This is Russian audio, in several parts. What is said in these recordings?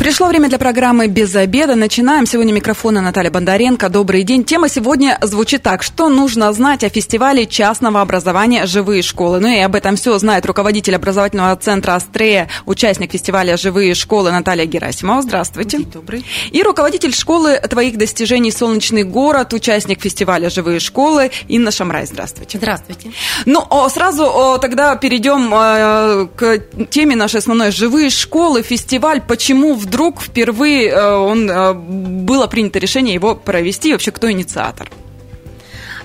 Пришло время для программы «Без обеда». Начинаем. Сегодня микрофона Наталья Бондаренко. Добрый день. Тема сегодня звучит так. Что нужно знать о фестивале частного образования «Живые школы»? Ну и об этом все знает руководитель образовательного центра «Астрея», участник фестиваля «Живые школы» Наталья Герасимова. Здравствуйте. День добрый. И руководитель школы твоих достижений «Солнечный город», участник фестиваля «Живые школы» Инна Шамрай. Здравствуйте. Здравствуйте. Ну, сразу тогда перейдем э, к теме нашей основной «Живые школы», фестиваль. Почему в вдруг впервые э, он, э, было принято решение его провести? Вообще, кто инициатор?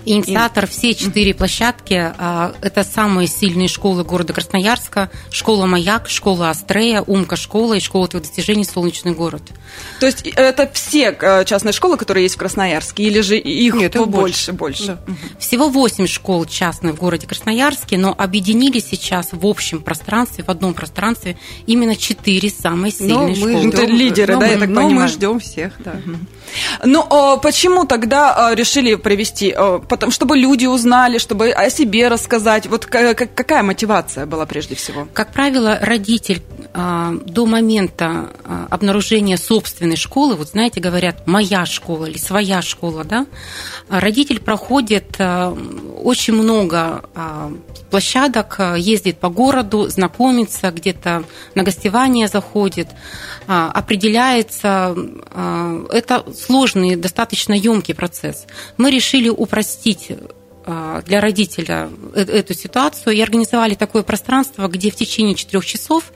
Инициатор все четыре площадки а, – это самые сильные школы города Красноярска. Школа «Маяк», школа «Астрея», «Умка школа» и школа твоих достижений «Солнечный город». То есть это все э, частные школы, которые есть в Красноярске, или же их Нет, побольше? больше? Да. Всего восемь школ частных в городе Красноярске, но объединили сейчас в общем пространстве, в одном пространстве именно четыре самые сильные ну, школы. Это лидеры, но да, мы, я так но понимаю? мы ждем всех, да. Ну, а почему тогда а, решили провести? А, потому, чтобы люди узнали, чтобы о себе рассказать. Вот какая мотивация была прежде всего? Как правило, родитель до момента обнаружения собственной школы, вот знаете, говорят, моя школа или своя школа, да, родитель проходит очень много площадок, ездит по городу, знакомится, где-то на гостевание заходит, определяется. Это сложный, достаточно емкий процесс. Мы решили упростить а, для родителя э, эту ситуацию. И организовали такое пространство, где в течение четырех часов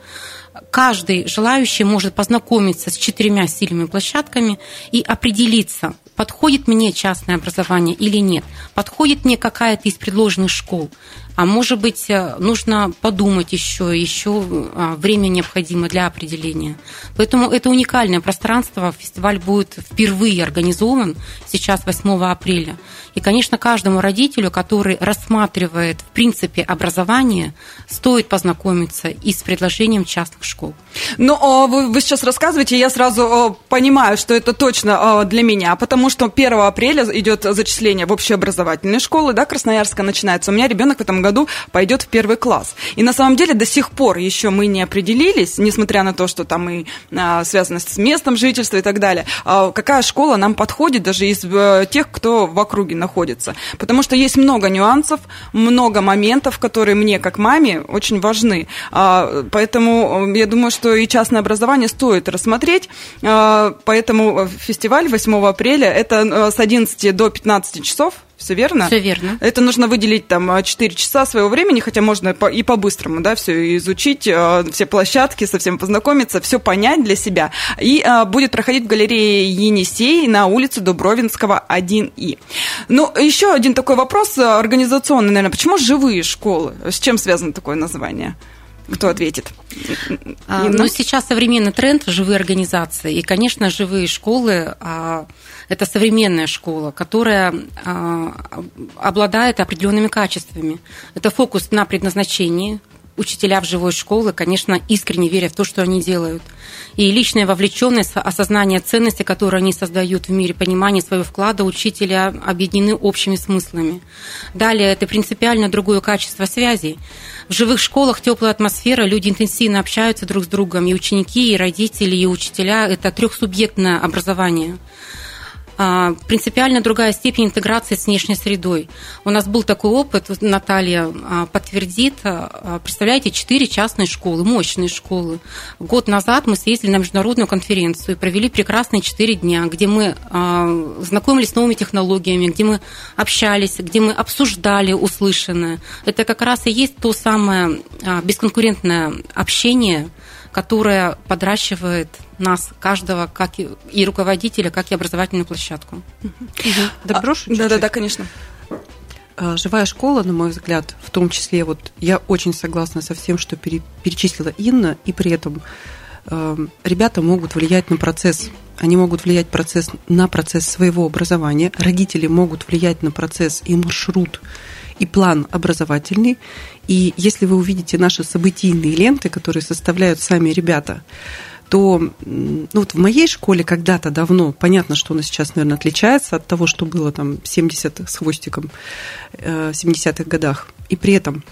каждый желающий может познакомиться с четырьмя сильными площадками и определиться, подходит мне частное образование или нет, подходит мне какая-то из предложенных школ, а может быть, э, нужно подумать еще, еще а, время необходимо для определения. Поэтому это уникальное пространство. Фестиваль будет впервые организован сейчас 8 апреля. И, конечно, каждому родителю, который рассматривает, в принципе, образование, стоит познакомиться и с предложением частных школ. Ну, а вы, сейчас рассказываете, я сразу понимаю, что это точно для меня, потому что 1 апреля идет зачисление в общеобразовательные школы, да, Красноярска начинается. У меня ребенок в этом году пойдет в первый класс. И на самом деле до сих пор еще мы не определились, несмотря на то, что там и а, связано с местом жительства и так далее, а, какая школа нам подходит даже из а, тех, кто в округе находится. Потому что есть много нюансов, много моментов, которые мне, как маме, очень важны. А, поэтому э, я думаю, что и частное образование стоит рассмотреть. А, поэтому фестиваль 8 апреля это э, с 11 до 15 часов все верно? Все верно. Это нужно выделить там 4 часа своего времени, хотя можно и по-быстрому, да, все изучить, э, все площадки, совсем познакомиться, все понять для себя. И а, будет проходить в галерее Енисей на улице Дубровинского 1И. Ну, еще один такой вопрос организационный, наверное. Почему живые школы? С чем связано такое название? Кто ответит? А, ну, сейчас современный тренд – живые организации. И, конечно, живые школы а, – это современная школа, которая а, обладает определенными качествами. Это фокус на предназначении, учителя в живой школы, конечно, искренне верят в то, что они делают. И личная вовлеченность, осознание ценности, которые они создают в мире, понимание своего вклада учителя объединены общими смыслами. Далее, это принципиально другое качество связей. В живых школах теплая атмосфера, люди интенсивно общаются друг с другом, и ученики, и родители, и учителя – это трехсубъектное образование. А, принципиально другая степень интеграции с внешней средой. У нас был такой опыт, Наталья а, подтвердит. А, представляете, четыре частные школы, мощные школы. Год назад мы съездили на международную конференцию и провели прекрасные четыре дня, где мы знакомились с новыми технологиями, где мы общались, где мы обсуждали услышанное. Это как раз и есть то самое бесконкурентное общение, которое подращивает нас, каждого, как и, и руководителя, как и образовательную площадку. Да, брошу Да, да, да, конечно. А, живая школа, на мой взгляд, в том числе, вот я очень согласна со всем, что перечислила Инна, и при этом э, ребята могут влиять на процесс. Они могут влиять процесс, на процесс своего образования, родители могут влиять на процесс и маршрут, и план образовательный. И если вы увидите наши событийные ленты, которые составляют сами ребята, то ну, вот в моей школе когда-то давно, понятно, что она сейчас, наверное, отличается от того, что было там 70 с хвостиком, 70-х годах. И при этом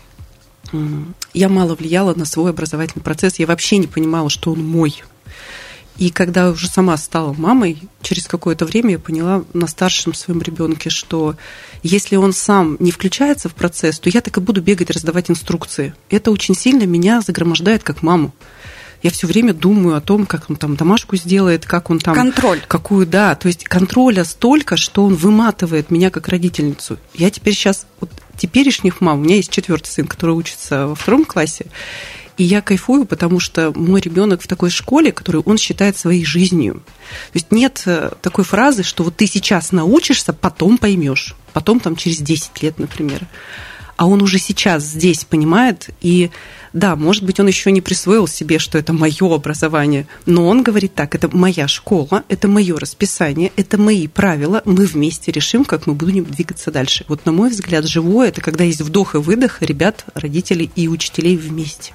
я мало влияла на свой образовательный процесс. Я вообще не понимала, что он мой. И когда уже сама стала мамой, через какое-то время я поняла на старшем своем ребенке, что если он сам не включается в процесс, то я так и буду бегать, раздавать инструкции. Это очень сильно меня загромождает как маму. Я все время думаю о том, как он там домашку сделает, как он там... Контроль. Какую, да. То есть контроля столько, что он выматывает меня как родительницу. Я теперь сейчас... Вот теперешних мам, у меня есть четвертый сын, который учится во втором классе, и я кайфую, потому что мой ребенок в такой школе, которую он считает своей жизнью. То есть нет э, такой фразы, что вот ты сейчас научишься, потом поймешь. Потом там через 10 лет, например. А он уже сейчас здесь понимает, и да, может быть, он еще не присвоил себе, что это мое образование, но он говорит так, это моя школа, это мое расписание, это мои правила, мы вместе решим, как мы будем двигаться дальше. Вот, на мой взгляд, живое – это когда есть вдох и выдох ребят, родителей и учителей вместе.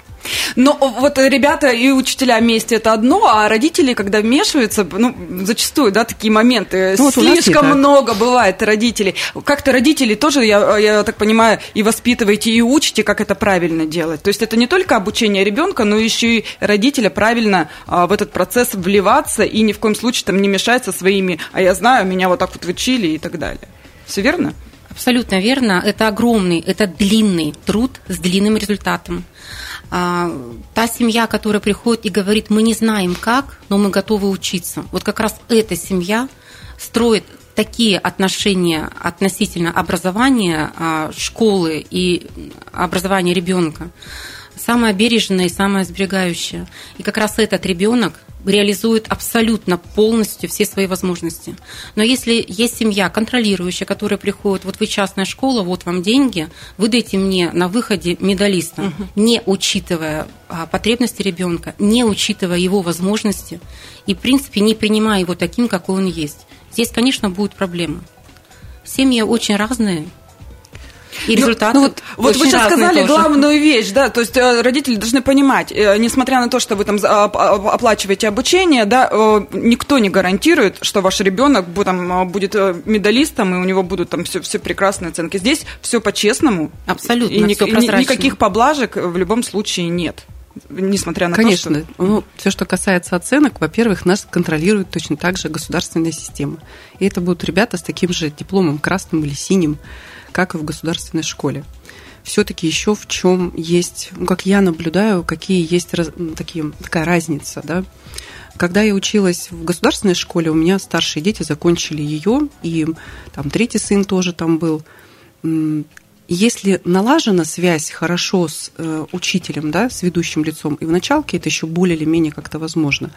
Но вот ребята и учителя вместе это одно, а родители, когда вмешиваются, ну, зачастую, да, такие моменты, ну, вот слишком много бывает родителей. Как-то родители тоже, я, я так понимаю, и воспитываете, и учите, как это правильно делать. То есть это не только обучение ребенка, но еще и родителя правильно а, в этот процесс вливаться и ни в коем случае там не мешать со своими, а я знаю, меня вот так вот учили и так далее. Все верно? Абсолютно верно. Это огромный, это длинный труд с длинным результатом. А, та семья, которая приходит и говорит, мы не знаем как, но мы готовы учиться. Вот как раз эта семья строит такие отношения относительно образования а, школы и образования ребенка самое бережное и самое сберегающее. И как раз этот ребенок реализует абсолютно полностью все свои возможности. Но если есть семья контролирующая, которая приходит, вот вы частная школа, вот вам деньги, выдайте мне на выходе медалиста, угу. не учитывая а, потребности ребенка, не учитывая его возможности и, в принципе, не принимая его таким, какой он есть. Здесь, конечно, будут проблемы. Семьи очень разные, и результаты. Ну, ну, вот, вот вы сейчас сказали тоже. главную вещь, да, то есть э, родители должны понимать, э, несмотря на то, что вы там оплачиваете обучение, да, э, никто не гарантирует, что ваш ребенок там, будет медалистом, и у него будут там все, все прекрасные оценки. Здесь все по-честному. Абсолютно, и все прозрачно. Никаких поблажек в любом случае нет несмотря на Конечно. то, что... Ну, все, что касается оценок, во-первых, нас контролирует точно так же государственная система. И это будут ребята с таким же дипломом красным или синим, как и в государственной школе. Все-таки еще в чем есть, ну, как я наблюдаю, какие есть раз, такие, такая разница, да. Когда я училась в государственной школе, у меня старшие дети закончили ее, и там третий сын тоже там был если налажена связь хорошо с э, учителем, да, с ведущим лицом, и в началке это еще более или менее как-то возможно,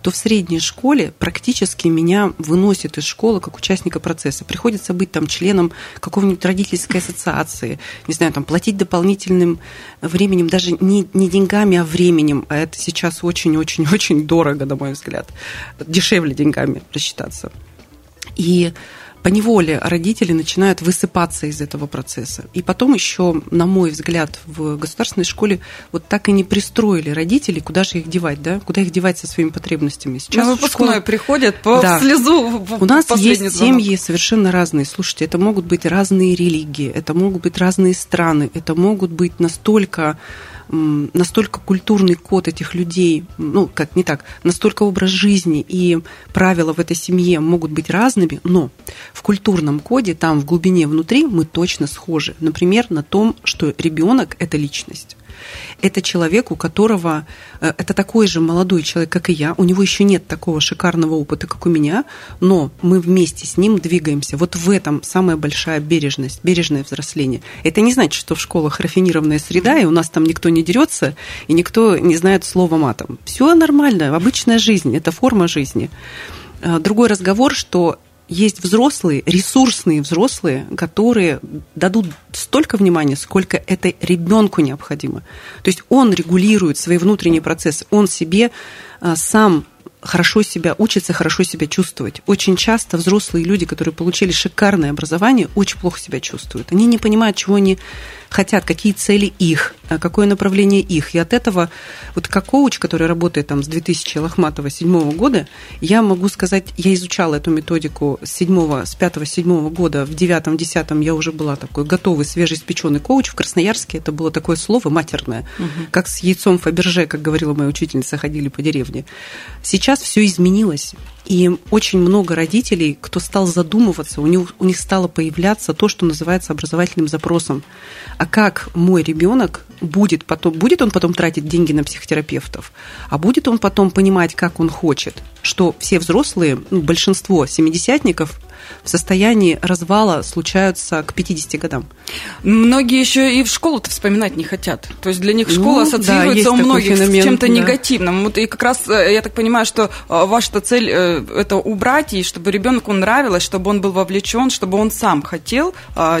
то в средней школе практически меня выносит из школы как участника процесса. Приходится быть там членом какой-нибудь родительской ассоциации, не знаю, там платить дополнительным временем, даже не, не деньгами, а временем, а это сейчас очень-очень-очень дорого, на мой взгляд, дешевле деньгами рассчитаться. И по неволе родители начинают высыпаться из этого процесса. И потом еще, на мой взгляд, в государственной школе вот так и не пристроили родителей, куда же их девать, да? Куда их девать со своими потребностями. Сейчас На выпускной школа... приходят по да. слезу. У нас есть звонок. семьи совершенно разные. Слушайте, это могут быть разные религии, это могут быть разные страны, это могут быть настолько настолько культурный код этих людей, ну, как не так, настолько образ жизни и правила в этой семье могут быть разными, но в культурном коде, там в глубине внутри мы точно схожи. Например, на том, что ребенок – это личность это человек, у которого э, это такой же молодой человек, как и я, у него еще нет такого шикарного опыта, как у меня, но мы вместе с ним двигаемся. Вот в этом самая большая бережность, бережное взросление. Это не значит, что в школах рафинированная среда, и у нас там никто не дерется, и никто не знает слова матом. Все нормально, обычная жизнь, это форма жизни. Э, другой разговор, что есть взрослые, ресурсные взрослые, которые дадут столько внимания, сколько это ребенку необходимо. То есть он регулирует свои внутренние процессы, он себе а, сам хорошо себя учится, хорошо себя чувствовать. Очень часто взрослые люди, которые получили шикарное образование, очень плохо себя чувствуют. Они не понимают, чего они хотят, какие цели их, а какое направление их. И от этого, вот как коуч, который работает там с 2000 Лохматова 7 года, я могу сказать, я изучала эту методику с 7, с 5-7 года, в 9-10 я уже была такой готовый, свежеиспеченный коуч. В Красноярске это было такое слово матерное, угу. как с яйцом Фаберже, как говорила моя учительница, ходили по деревне. Сейчас все изменилось. И очень много родителей, кто стал задумываться, у них, у них стало появляться то, что называется образовательным запросом. А как мой ребенок будет потом, будет он потом тратить деньги на психотерапевтов, а будет он потом понимать, как он хочет, что все взрослые, ну, большинство семидесятников в состоянии развала случаются к 50 годам. Многие еще и в школу-то вспоминать не хотят. То есть для них школа ну, ассоциируется да, у многих феномен, с чем-то да. негативным. Вот и как раз э, я так понимаю, что э, ваша цель э, это убрать, и чтобы ребенку нравилось, чтобы он был вовлечен, чтобы он сам хотел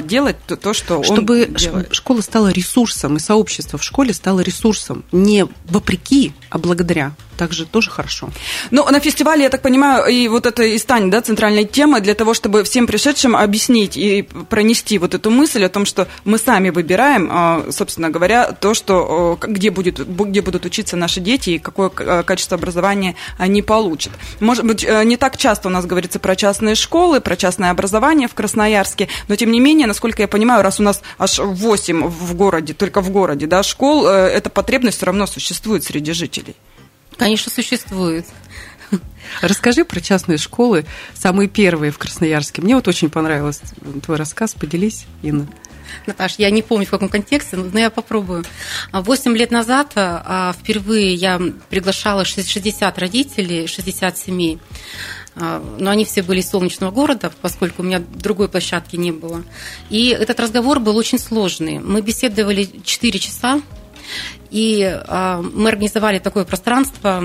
делать то, что чтобы он делает. школа стала ресурсом, и сообщество в школе стало ресурсом. Не вопреки, а благодаря также тоже хорошо. Ну, на фестивале, я так понимаю, и вот это и станет да, центральной темой для того, чтобы всем пришедшим объяснить и пронести вот эту мысль о том, что мы сами выбираем, а, собственно говоря, то, что, где, будет, где будут учиться наши дети и какое качество образования они получат. Может быть, э, не так часто у нас говорится про частные школы, про частное образование в Красноярске, но тем не менее, насколько я понимаю, раз у нас аж 8 в городе, только в городе, да, школ, э, эта потребность все равно существует среди жителей. Конечно, существует. Расскажи про частные школы, самые первые в Красноярске. Мне вот очень понравился твой рассказ. Поделись, Инна. Наташ, я не помню, в каком контексте, но я попробую. Восемь лет назад а, впервые я приглашала 60 родителей, 60 семей. А, но они все были из солнечного города, поскольку у меня другой площадки не было. И этот разговор был очень сложный. Мы беседовали 4 часа, и а, мы организовали такое пространство.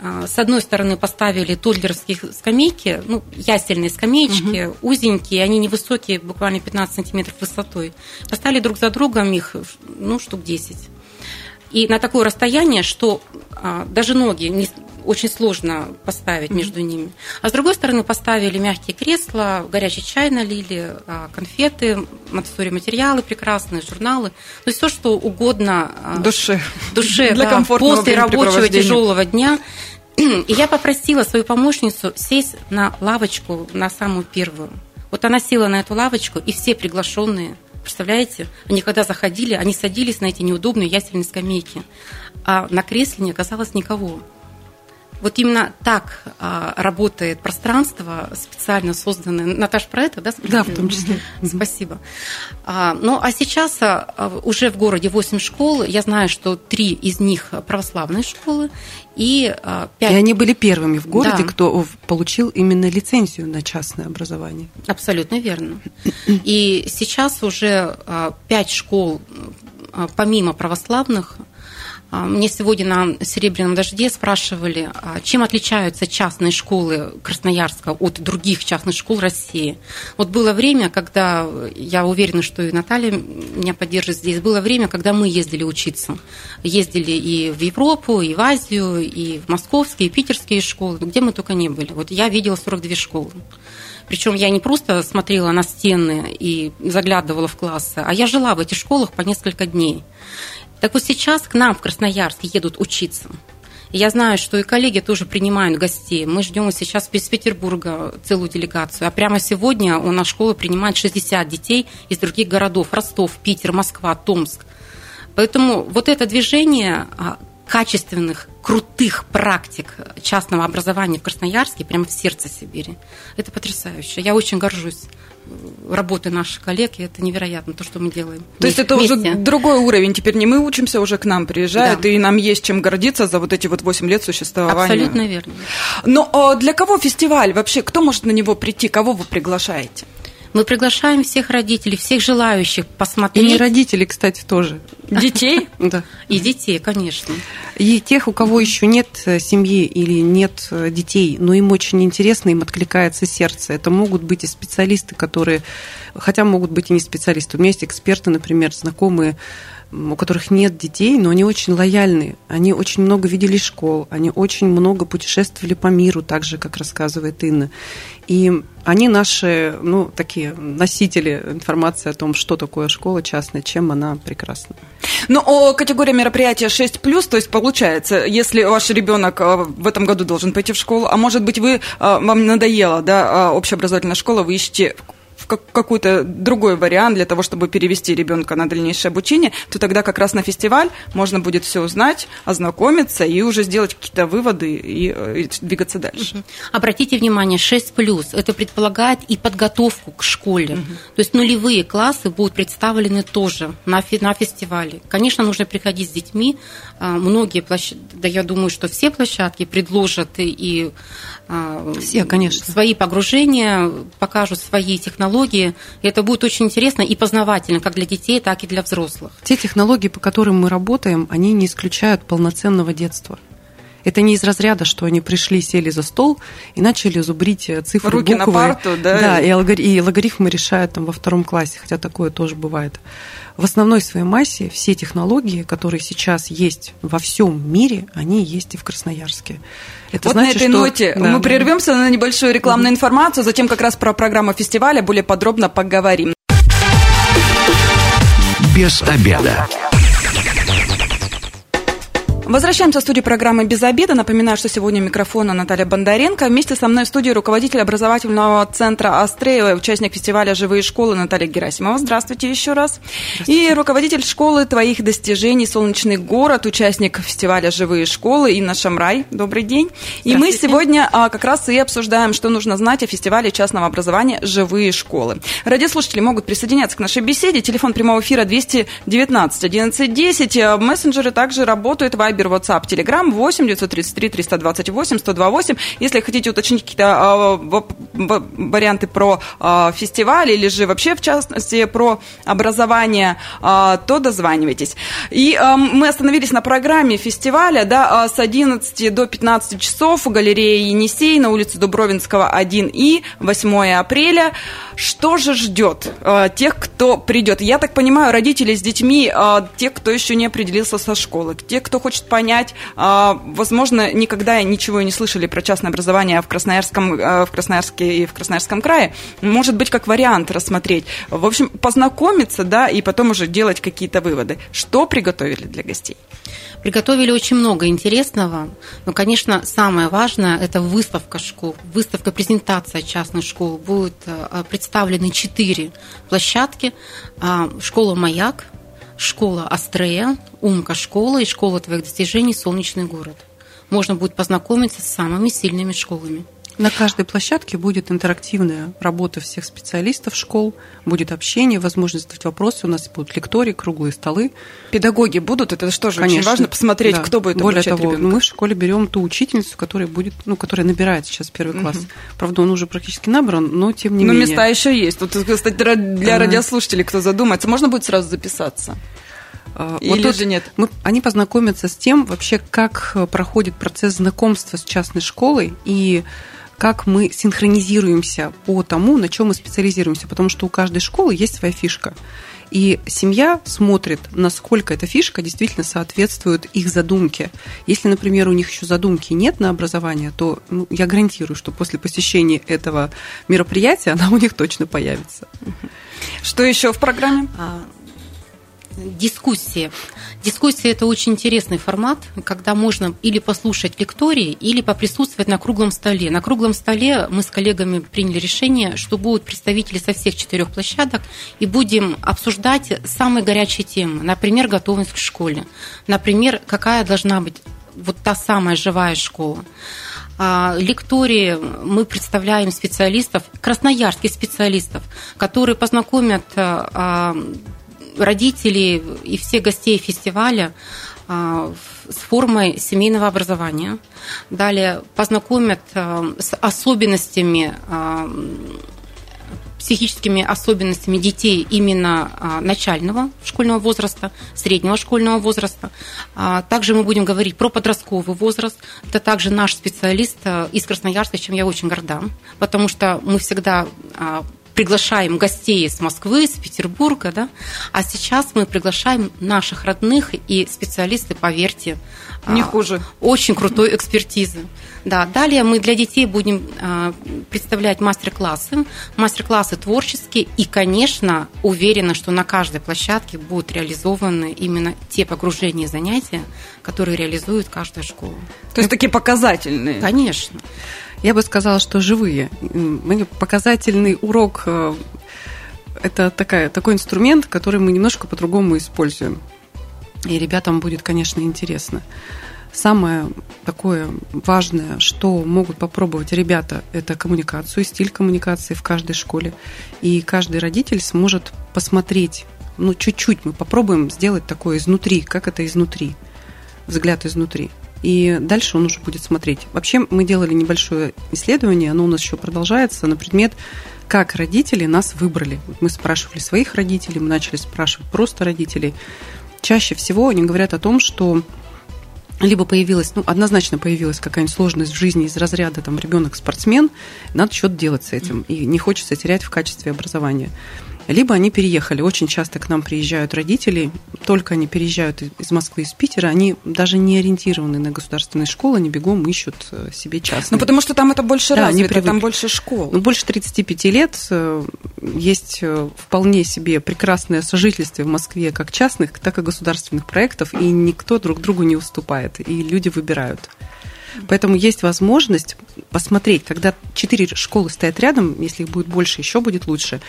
А, с одной стороны, поставили тульдерские скамейки, ну, ясельные скамеечки, угу. узенькие, они невысокие, буквально 15 сантиметров высотой. Поставили друг за другом их, ну, штук 10. И на такое расстояние, что а, даже ноги не, очень сложно поставить между ними. А с другой стороны поставили мягкие кресла, горячий чай налили, а, конфеты, монтессори материалы прекрасные, журналы. То есть все, что угодно а, душе, душе Для да, после рабочего тяжелого дня. И я попросила свою помощницу сесть на лавочку, на самую первую. Вот она села на эту лавочку, и все приглашенные, представляете, они когда заходили, они садились на эти неудобные ясельные скамейки, а на кресле не оказалось никого. Вот именно так а, работает пространство, специально созданное. Наташ, про это, да? Да, в том числе. Спасибо. А, ну, а сейчас а, уже в городе 8 школ. Я знаю, что три из них православные школы. И, а, 5... и они были первыми в городе, да. кто получил именно лицензию на частное образование. Абсолютно верно. И сейчас уже а, пять школ, а, помимо православных, мне сегодня на «Серебряном дожде» спрашивали, а чем отличаются частные школы Красноярска от других частных школ России. Вот было время, когда, я уверена, что и Наталья меня поддержит здесь, было время, когда мы ездили учиться. Ездили и в Европу, и в Азию, и в московские, и питерские школы, где мы только не были. Вот я видела 42 школы. Причем я не просто смотрела на стены и заглядывала в классы, а я жила в этих школах по несколько дней. Так вот сейчас к нам в Красноярск едут учиться. Я знаю, что и коллеги тоже принимают гостей. Мы ждем сейчас из Петербурга целую делегацию. А прямо сегодня у нас школа принимает 60 детей из других городов. Ростов, Питер, Москва, Томск. Поэтому вот это движение а, качественных, крутых практик частного образования в Красноярске, прямо в сердце Сибири. Это потрясающе. Я очень горжусь работы наших коллег, и это невероятно, то, что мы делаем. То есть это вместе. уже другой уровень, теперь не мы учимся, уже к нам приезжают, да. и нам есть чем гордиться за вот эти вот 8 лет существования. Абсолютно верно. Но а для кого фестиваль вообще? Кто может на него прийти? Кого вы приглашаете? Мы приглашаем всех родителей, всех желающих посмотреть. И не родителей, кстати, тоже. Детей? Да. И детей, конечно. И тех, у кого еще нет э, семьи или нет э, детей, но им очень интересно, им откликается сердце. Это могут быть и специалисты, которые, хотя могут быть и не специалисты. У меня есть эксперты, например, знакомые у которых нет детей, но они очень лояльны. Они очень много видели школ, они очень много путешествовали по миру, так же, как рассказывает Инна. И они наши, ну, такие носители информации о том, что такое школа частная, чем она прекрасна. Ну, о категория мероприятия 6+, то есть получается, если ваш ребенок э, в этом году должен пойти в школу, а может быть, вы, э, вам надоело, да, общеобразовательная школа, вы ищете в какой-то другой вариант для того, чтобы перевести ребенка на дальнейшее обучение, то тогда как раз на фестиваль можно будет все узнать, ознакомиться и уже сделать какие-то выводы и, э, и двигаться дальше. Обратите внимание, 6 плюс это предполагает и подготовку к школе. Угу. То есть нулевые классы будут представлены тоже на, на фестивале. Конечно, нужно приходить с детьми. А, многие площадки, да я думаю, что все площадки предложат и а, все, конечно. свои погружения, покажут свои технологии. И это будет очень интересно и познавательно как для детей, так и для взрослых. Те технологии, по которым мы работаем, они не исключают полноценного детства. Это не из разряда, что они пришли, сели за стол и начали зубрить э, цифры, Руки буквы. на парту, да? Да, и, алгори... и логарифмы решают там во втором классе, хотя такое тоже бывает. В основной своей массе все технологии, которые сейчас есть во всем мире, они есть и в Красноярске. Это вот значит, на этой что... ноте да, мы да. прервемся на небольшую рекламную информацию, затем как раз про программу фестиваля более подробно поговорим. Без обеда. Возвращаемся в студию программы «Без обеда». Напоминаю, что сегодня микрофона Наталья Бондаренко. Вместе со мной в студии руководитель образовательного центра «Астреева», участник фестиваля «Живые школы» Наталья Герасимова. Здравствуйте еще раз. И руководитель школы «Твоих достижений. Солнечный город», участник фестиваля «Живые школы» Инна Шамрай. Добрый день. И мы сегодня а, как раз и обсуждаем, что нужно знать о фестивале частного образования «Живые школы». Радиослушатели могут присоединяться к нашей беседе. Телефон прямого эфира 219 1110. Мессенджеры также работают в Вайбер, WhatsApp, Telegram 8 933 328 128. Если хотите уточнить какие-то э, варианты про э, фестиваль или же вообще, в частности, про образование, э, то дозванивайтесь. И мы остановились на программе фестиваля да, с 11 до 15 часов в галерее Енисей на улице Дубровинского 1 и 8 апреля. Что же ждет тех, кто придет? Я так понимаю, родители с детьми, те, кто еще не определился со школы, те, кто хочет понять, э, возможно, никогда ничего не слышали про частное образование в Красноярском, э, в Красноярске и в Красноярском крае, может быть, как вариант рассмотреть. В общем, познакомиться, да, и потом уже делать какие-то выводы. Что приготовили для гостей? Приготовили очень много интересного. Но, конечно, самое важное – это выставка школ. Выставка, презентация частных школ. Будут э, представлены четыре площадки. А, школа «Маяк», школа «Астрея», «Умка школа» и школа твоих достижений «Солнечный город». Можно будет познакомиться с самыми сильными школами. На каждой площадке будет интерактивная работа всех специалистов школ, будет общение, возможность задать вопросы, у нас будут лектории, круглые столы. Педагоги будут, это что же Конечно, очень важно посмотреть, да. кто будет Более того, ребенка. мы в школе берем ту учительницу, которая будет, ну, которая набирает сейчас первый класс. Угу. Правда, он уже практически набран, но тем не но менее. Но места еще есть. Тут, кстати, для радиослушателей, кто задумается, можно будет сразу записаться. А, Или вот тут же нет? Мы, они познакомятся с тем, вообще, как проходит процесс знакомства с частной школой и как мы синхронизируемся по тому, на чем мы специализируемся, потому что у каждой школы есть своя фишка. И семья смотрит, насколько эта фишка действительно соответствует их задумке. Если, например, у них еще задумки нет на образование, то ну, я гарантирую, что после посещения этого мероприятия она у них точно появится. Что еще в программе? Дискуссии. Дискуссия – это очень интересный формат, когда можно или послушать лектории, или поприсутствовать на круглом столе. На круглом столе мы с коллегами приняли решение, что будут представители со всех четырех площадок, и будем обсуждать самые горячие темы. Например, готовность к школе. Например, какая должна быть вот та самая живая школа. А, лектории мы представляем специалистов, красноярских специалистов, которые познакомят а, родителей и всех гостей фестиваля а, с формой семейного образования. Далее познакомят а, с особенностями а, психическими особенностями детей именно начального школьного возраста, среднего школьного возраста. Также мы будем говорить про подростковый возраст. Это также наш специалист из Красноярска, чем я очень горда, потому что мы всегда приглашаем гостей из Москвы, из Петербурга, да, а сейчас мы приглашаем наших родных и специалисты, поверьте, не хуже. Очень крутой экспертизы. Да, далее мы для детей будем а, представлять мастер-классы, мастер-классы творческие, и, конечно, уверена, что на каждой площадке будут реализованы именно те погружения и занятия, которые реализует каждая школа. То есть такие показательные? Конечно. Я бы сказала, что живые. Показательный урок э, – это такая, такой инструмент, который мы немножко по-другому используем. И ребятам будет, конечно, интересно. Самое такое важное, что могут попробовать ребята, это коммуникацию, стиль коммуникации в каждой школе. И каждый родитель сможет посмотреть, ну, чуть-чуть мы попробуем сделать такое изнутри, как это изнутри, взгляд изнутри. И дальше он уже будет смотреть. Вообще мы делали небольшое исследование, оно у нас еще продолжается, на предмет, как родители нас выбрали. Мы спрашивали своих родителей, мы начали спрашивать просто родителей. Чаще всего они говорят о том, что либо появилась, ну, однозначно появилась какая-нибудь сложность в жизни из разряда, там, ребенок спортсмен, надо что-то делать с этим, и не хочется терять в качестве образования либо они переехали. Очень часто к нам приезжают родители, только они переезжают из Москвы, из Питера, они даже не ориентированы на государственные школы, они бегом ищут э, себе частные. Ну, потому что там это больше да, развито, там больше школ. Ну, больше 35 лет э, есть э, вполне себе прекрасное сожительство в Москве как частных, так и государственных проектов, и никто друг другу не уступает, и люди выбирают. Поэтому есть возможность посмотреть, когда четыре школы стоят рядом, если их будет больше, еще будет лучше,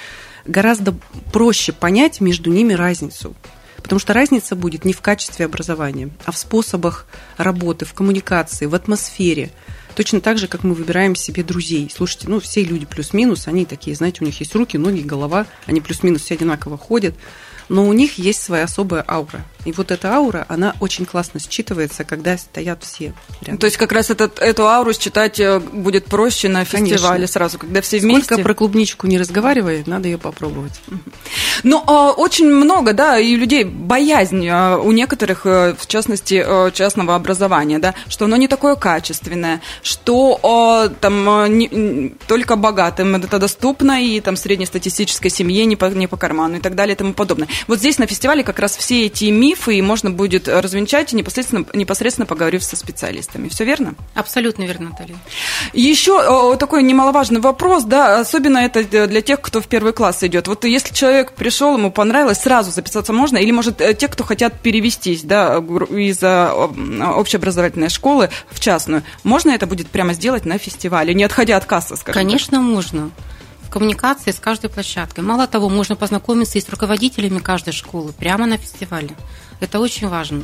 гораздо проще понять между ними разницу. Потому что разница будет не в качестве образования, а в способах работы, в коммуникации, в атмосфере. Точно так же, как мы выбираем себе друзей. Слушайте, ну, все люди плюс-минус, они такие, знаете, у них есть руки, ноги, голова, они плюс-минус все одинаково ходят но у них есть своя особая аура. И вот эта аура, она очень классно считывается, когда стоят все рядом. То есть как раз этот, эту ауру считать э, будет проще на фестивале Конечно. сразу, когда все вместе. Сколько про клубничку не разговаривает, надо ее попробовать. Ну, а, очень много, да, и людей боязнь а, у некоторых, э, в частности, э, частного образования, да, что оно не такое качественное, что там не, только богатым это доступно, и там среднестатистической семье не по, не по карману и так далее и тому подобное. Вот здесь на фестивале как раз все эти мифы можно будет развенчать, непосредственно, непосредственно поговорив со специалистами. Все верно? Абсолютно верно, Наталья. Еще такой немаловажный вопрос, да, особенно это для тех, кто в первый класс идет. Вот если человек пришел, ему понравилось, сразу записаться можно? Или, может, э, те, кто хотят перевестись, да, из общеобразовательной школы в частную, можно это будет прямо сделать на фестивале, не отходя от кассы, скажем Конечно, так? можно коммуникации с каждой площадкой. Мало того, можно познакомиться и с руководителями каждой школы прямо на фестивале. Это очень важно.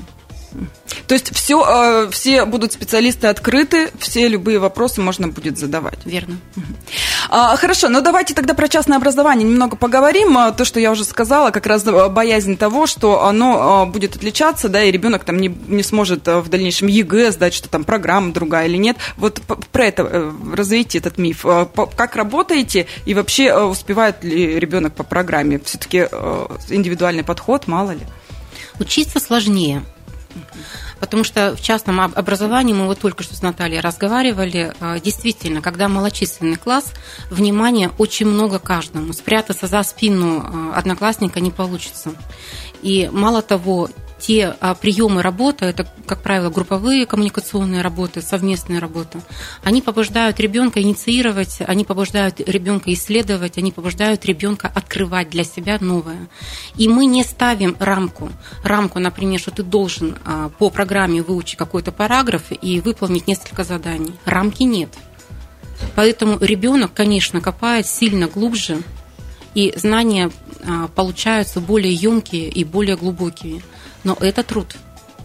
То есть все, э, все будут специалисты открыты, все любые вопросы можно будет задавать. Верно. А, хорошо, ну давайте тогда про частное образование немного поговорим. А, то, что я уже сказала, как раз э, боязнь того, что оно э, будет отличаться, да, и ребенок там не, не сможет в дальнейшем ЕГЭ сдать, что там программа другая или нет. Вот про это развейте этот миф. Как работаете и вообще успевает ли ребенок по программе? Все-таки индивидуальный подход, мало ли. Учиться сложнее Потому что в частном образовании, мы вот только что с Натальей разговаривали, а, действительно, когда малочисленный класс, внимания очень много каждому. Спрятаться за спину а, одноклассника не получится. И мало того, те а, приемы работы, это, как правило, групповые коммуникационные работы, совместные работы, они побуждают ребенка инициировать, они побуждают ребенка исследовать, они побуждают ребенка открывать для себя новое. И мы не ставим рамку. Рамку, например, что ты должен а, по программе выучить какой-то параграф и выполнить несколько заданий. Рамки нет. Поэтому ребенок, конечно, копает сильно глубже, и знания а, получаются более емкие и более глубокие. Но это труд.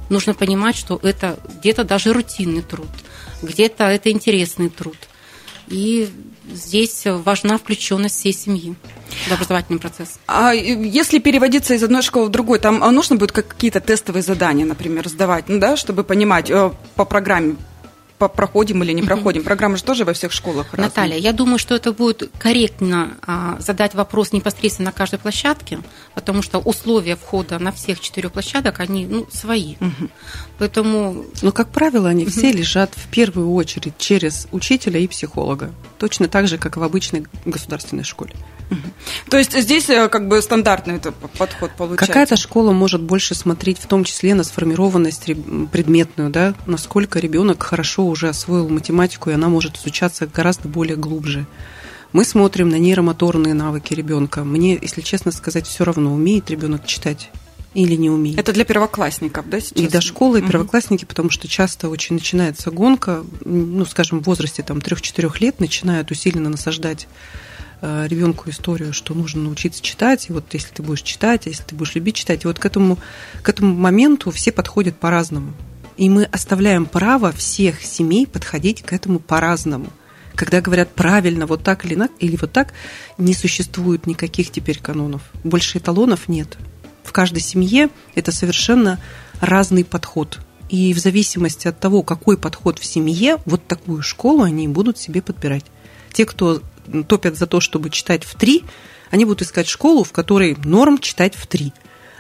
Нужно понимать, что это где-то даже рутинный труд, где-то это интересный труд. И здесь важна включенность всей семьи в образовательный процесс. А если переводиться из одной школы в другую, там а нужно будет какие-то тестовые задания, например, сдавать, ну, да, чтобы понимать э, по программе, проходим или не проходим. Программы же тоже во всех школах разные. Наталья, я думаю, что это будет корректно а, задать вопрос непосредственно на каждой площадке, потому что условия входа на всех четырех площадок, они ну, свои. Угу. Поэтому... Но, как правило, они угу. все лежат в первую очередь через учителя и психолога. Точно так же, как в обычной государственной школе. То есть здесь э, как бы стандартный это подход получается. Какая-то школа может больше смотреть в том числе на сформированность предметную, да, насколько ребенок хорошо уже освоил математику, и она может изучаться гораздо более глубже. Мы смотрим на нейромоторные навыки ребенка. Мне, если честно сказать, все равно, умеет ребенок читать или не умеет. Это для первоклассников, да, сейчас? И до школы, и первоклассники, потому что часто очень начинается гонка, ну, скажем, в возрасте там 3-4 лет начинают усиленно насаждать э, ребенку историю, что нужно научиться читать, и вот если ты будешь читать, а если ты будешь любить читать, и вот к этому, к этому моменту все подходят по-разному. И мы оставляем право всех семей подходить к этому по-разному. Когда говорят правильно, вот так или, или вот так, не существует никаких теперь канонов. Больше эталонов нет в каждой семье это совершенно разный подход. И в зависимости от того, какой подход в семье, вот такую школу они будут себе подбирать. Те, кто топят за то, чтобы читать в три, они будут искать школу, в которой норм читать в три.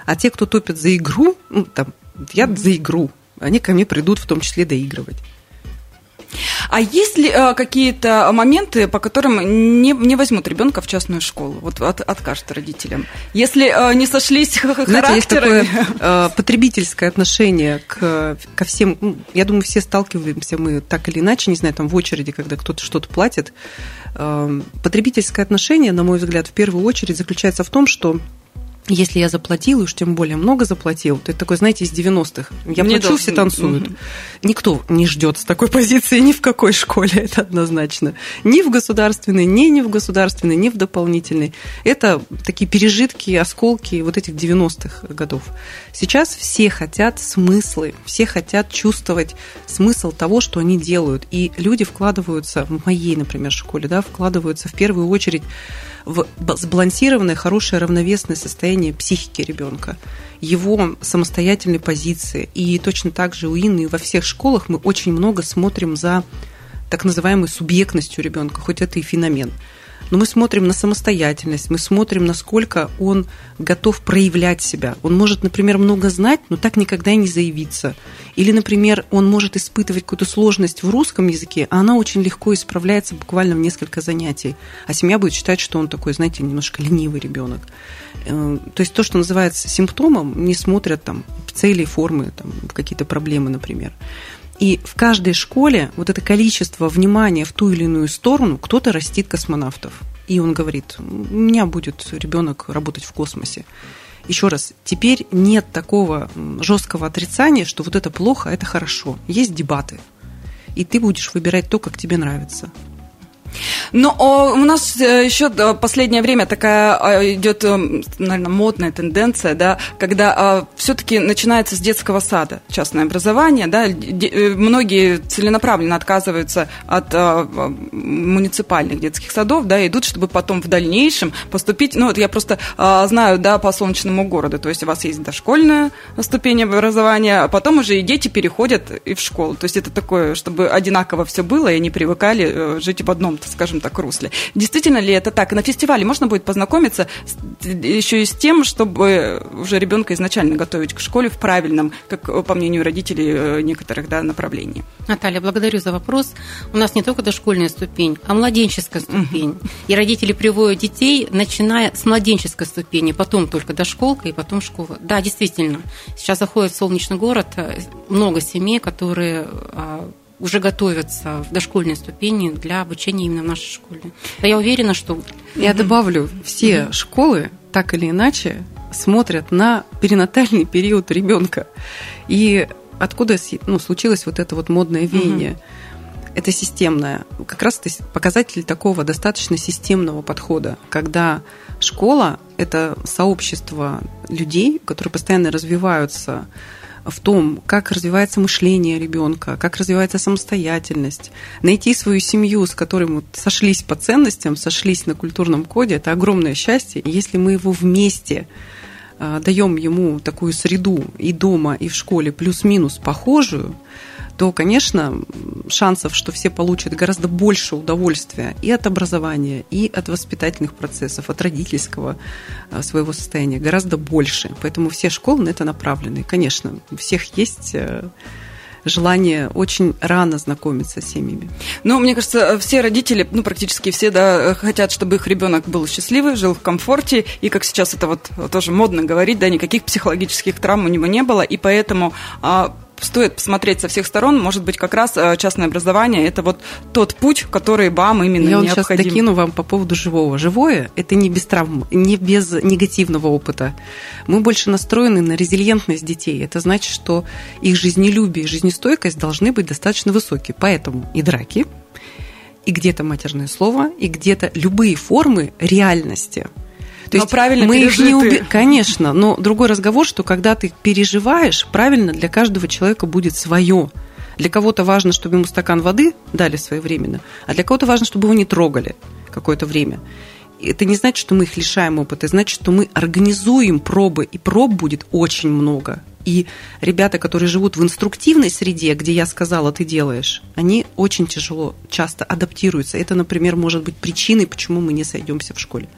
А те, кто топят за игру, ну, там, я за игру, они ко мне придут в том числе доигрывать. А есть ли э, какие-то моменты, по которым не, не возьмут ребенка в частную школу? Вот от, откажут родителям. Если э, не сошлись характеры... Знаете, есть такое э, потребительское отношение к, ко всем... Ну, я думаю, все сталкиваемся мы так или иначе, не знаю, там в очереди, когда кто-то что-то платит. Э, потребительское отношение, на мой взгляд, в первую очередь заключается в том, что если я заплатил, уж тем более много заплатил, то это такой, знаете, из 90-х. Я не плачу, должен. все танцуют. Угу. Никто не ждет с такой позиции ни в какой школе, это однозначно. Ни в государственной, ни не в государственной, ни в дополнительной. Это такие пережитки, осколки вот этих 90-х годов. Сейчас все хотят смыслы, все хотят чувствовать смысл того, что они делают. И люди вкладываются, в моей, например, школе, да, вкладываются в первую очередь в сбалансированное, хорошее, равновесное состояние психики ребенка, его самостоятельной позиции. И точно так же у Инны во всех школах мы очень много смотрим за так называемой субъектностью ребенка, хоть это и феномен но мы смотрим на самостоятельность, мы смотрим, насколько он готов проявлять себя. Он может, например, много знать, но так никогда и не заявиться. Или, например, он может испытывать какую-то сложность в русском языке, а она очень легко исправляется буквально в несколько занятий. А семья будет считать, что он такой, знаете, немножко ленивый ребенок. Э, то есть то, что называется симптомом, не смотрят там цели, формы, там, какие-то проблемы, например. И в каждой школе вот это количество внимания в ту или иную сторону, кто-то растит космонавтов. И он говорит, у меня будет ребенок работать в космосе. Еще раз, теперь нет такого жесткого отрицания, что вот это плохо, а это хорошо. Есть дебаты. И ты будешь выбирать то, как тебе нравится. Ну, у нас э, еще последнее время такая а, идет, э, наверное, модная тенденция, да, когда а, все-таки начинается с детского сада частное образование, да, э, многие целенаправленно отказываются от а, муниципальных детских садов, да, идут, чтобы потом в дальнейшем поступить, ну, вот я просто знаю, да, по солнечному городу, то есть у вас есть дошкольная ступень образования, а потом уже и дети переходят и в школу, то есть это такое, чтобы одинаково все было, и они привыкали жить в одном скажем так, русле. Действительно ли это так? на фестивале можно будет познакомиться с, еще и с тем, чтобы уже ребенка изначально готовить к школе в правильном, как по мнению родителей, э, некоторых да, направлений. Наталья, благодарю за вопрос. У нас не только дошкольная ступень, а младенческая ступень. И родители приводят детей, начиная с младенческой ступени, потом только дошколка и потом школа. Да, действительно. Сейчас заходит в солнечный город э, много семей, которые а, уже готовятся в дошкольной ступени для обучения именно в нашей школе. Я уверена, что... Я добавлю, все mm школы так или иначе смотрят на перинатальный период ребенка. И откуда ну, случилось вот это вот модное веяние? mm Это системное. Как раз это показатель такого достаточно системного подхода, когда школа – это сообщество людей, которые постоянно развиваются, в том, как развивается мышление ребенка, как развивается самостоятельность. Найти свою семью, с которой мы сошлись по ценностям, сошлись на культурном коде, это огромное счастье. если мы его вместе а, даем ему такую среду и дома, и в школе плюс-минус похожую, то, конечно, шансов, что все получат гораздо больше удовольствия и от образования, и от воспитательных процессов, от родительского а, своего состояния гораздо больше. Поэтому все школы на это направлены. Конечно, у всех есть э, желание очень рано знакомиться с семьями. Ну, мне кажется, все родители, ну, практически все, да, хотят, чтобы их ребенок был счастливый, жил в комфорте, и как сейчас это вот тоже модно говорить, да, никаких психологических травм у него не было, и поэтому а, стоит посмотреть со всех сторон, может быть, как раз э, частное образование – это вот тот путь, который вам именно Я необходим. Я сейчас докину вам по поводу живого. Живое – это не без травм, не без негативного опыта. Мы больше настроены на резилиентность детей. Это значит, что их жизнелюбие и жизнестойкость должны быть достаточно высокие. Поэтому и драки, и где-то матерное слово, и где-то любые формы реальности – то но есть правильно мы их не уби... Конечно, но другой разговор, что когда ты переживаешь, правильно для каждого человека будет свое. Для кого-то важно, чтобы ему стакан воды дали своевременно, а для кого-то важно, чтобы его не трогали какое-то время. Это не значит, что мы их лишаем опыта, это значит, что мы организуем пробы, и проб будет очень много. И ребята, которые живут в инструктивной среде, где я сказала, ты делаешь, они очень тяжело, часто адаптируются. Это, например, может быть причиной, почему мы не сойдемся в школе.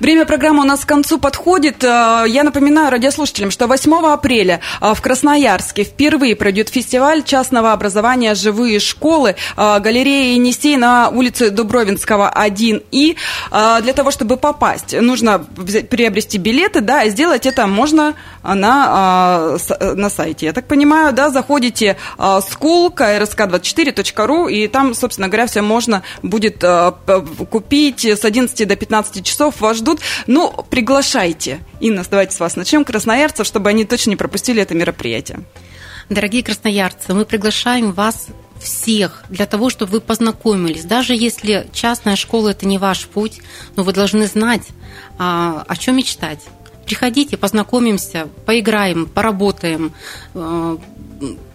Время программы у нас к концу подходит. Э, я напоминаю радиослушателям, что 8 апреля э, в Красноярске впервые пройдет фестиваль частного образования «Живые школы» э, галереи Енисей на улице Дубровинского 1. И для того, чтобы попасть, нужно приобрести билеты, да, и сделать это можно на, на сайте. Я так понимаю, да, заходите school, krsk24.ru, и там, собственно говоря, все можно будет купить с 11 до 15 часов вас ждут. Ну, приглашайте. Инна, давайте с вас начнем, красноярцев, чтобы они точно не пропустили это мероприятие. Дорогие красноярцы, мы приглашаем вас всех для того, чтобы вы познакомились. Даже если частная школа – это не ваш путь, но вы должны знать, а, о чем мечтать. Приходите, познакомимся, поиграем, поработаем, а,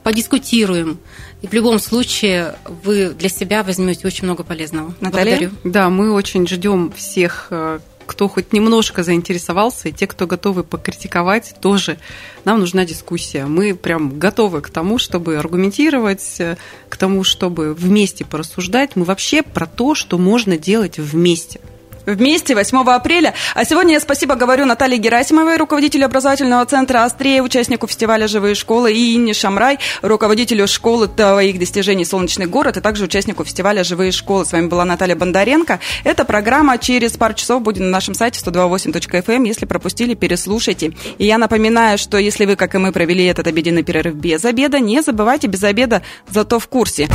подискутируем. И в любом случае вы для себя возьмете очень много полезного. Наталья? Благодарю. Да, мы очень ждем всех, э, кто хоть немножко заинтересовался, и те, кто готовы покритиковать, тоже нам нужна дискуссия. Мы прям готовы к тому, чтобы аргументировать, э, к тому, чтобы вместе порассуждать. Мы вообще про то, что можно делать вместе вместе 8 апреля. А сегодня я спасибо говорю Наталье Герасимовой, руководителю образовательного центра «Острее», участнику фестиваля «Живые школы», и Инне Шамрай, руководителю школы твоих достижений «Солнечный город», и также участнику фестиваля «Живые школы». С вами была Наталья Бондаренко. Эта программа через пару часов будет на нашем сайте 128.fm. Эм. Если пропустили, переслушайте. И я напоминаю, что если вы, как и мы, провели этот обеденный перерыв без обеда, не забывайте без обеда, зато в курсе.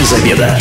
Без обеда.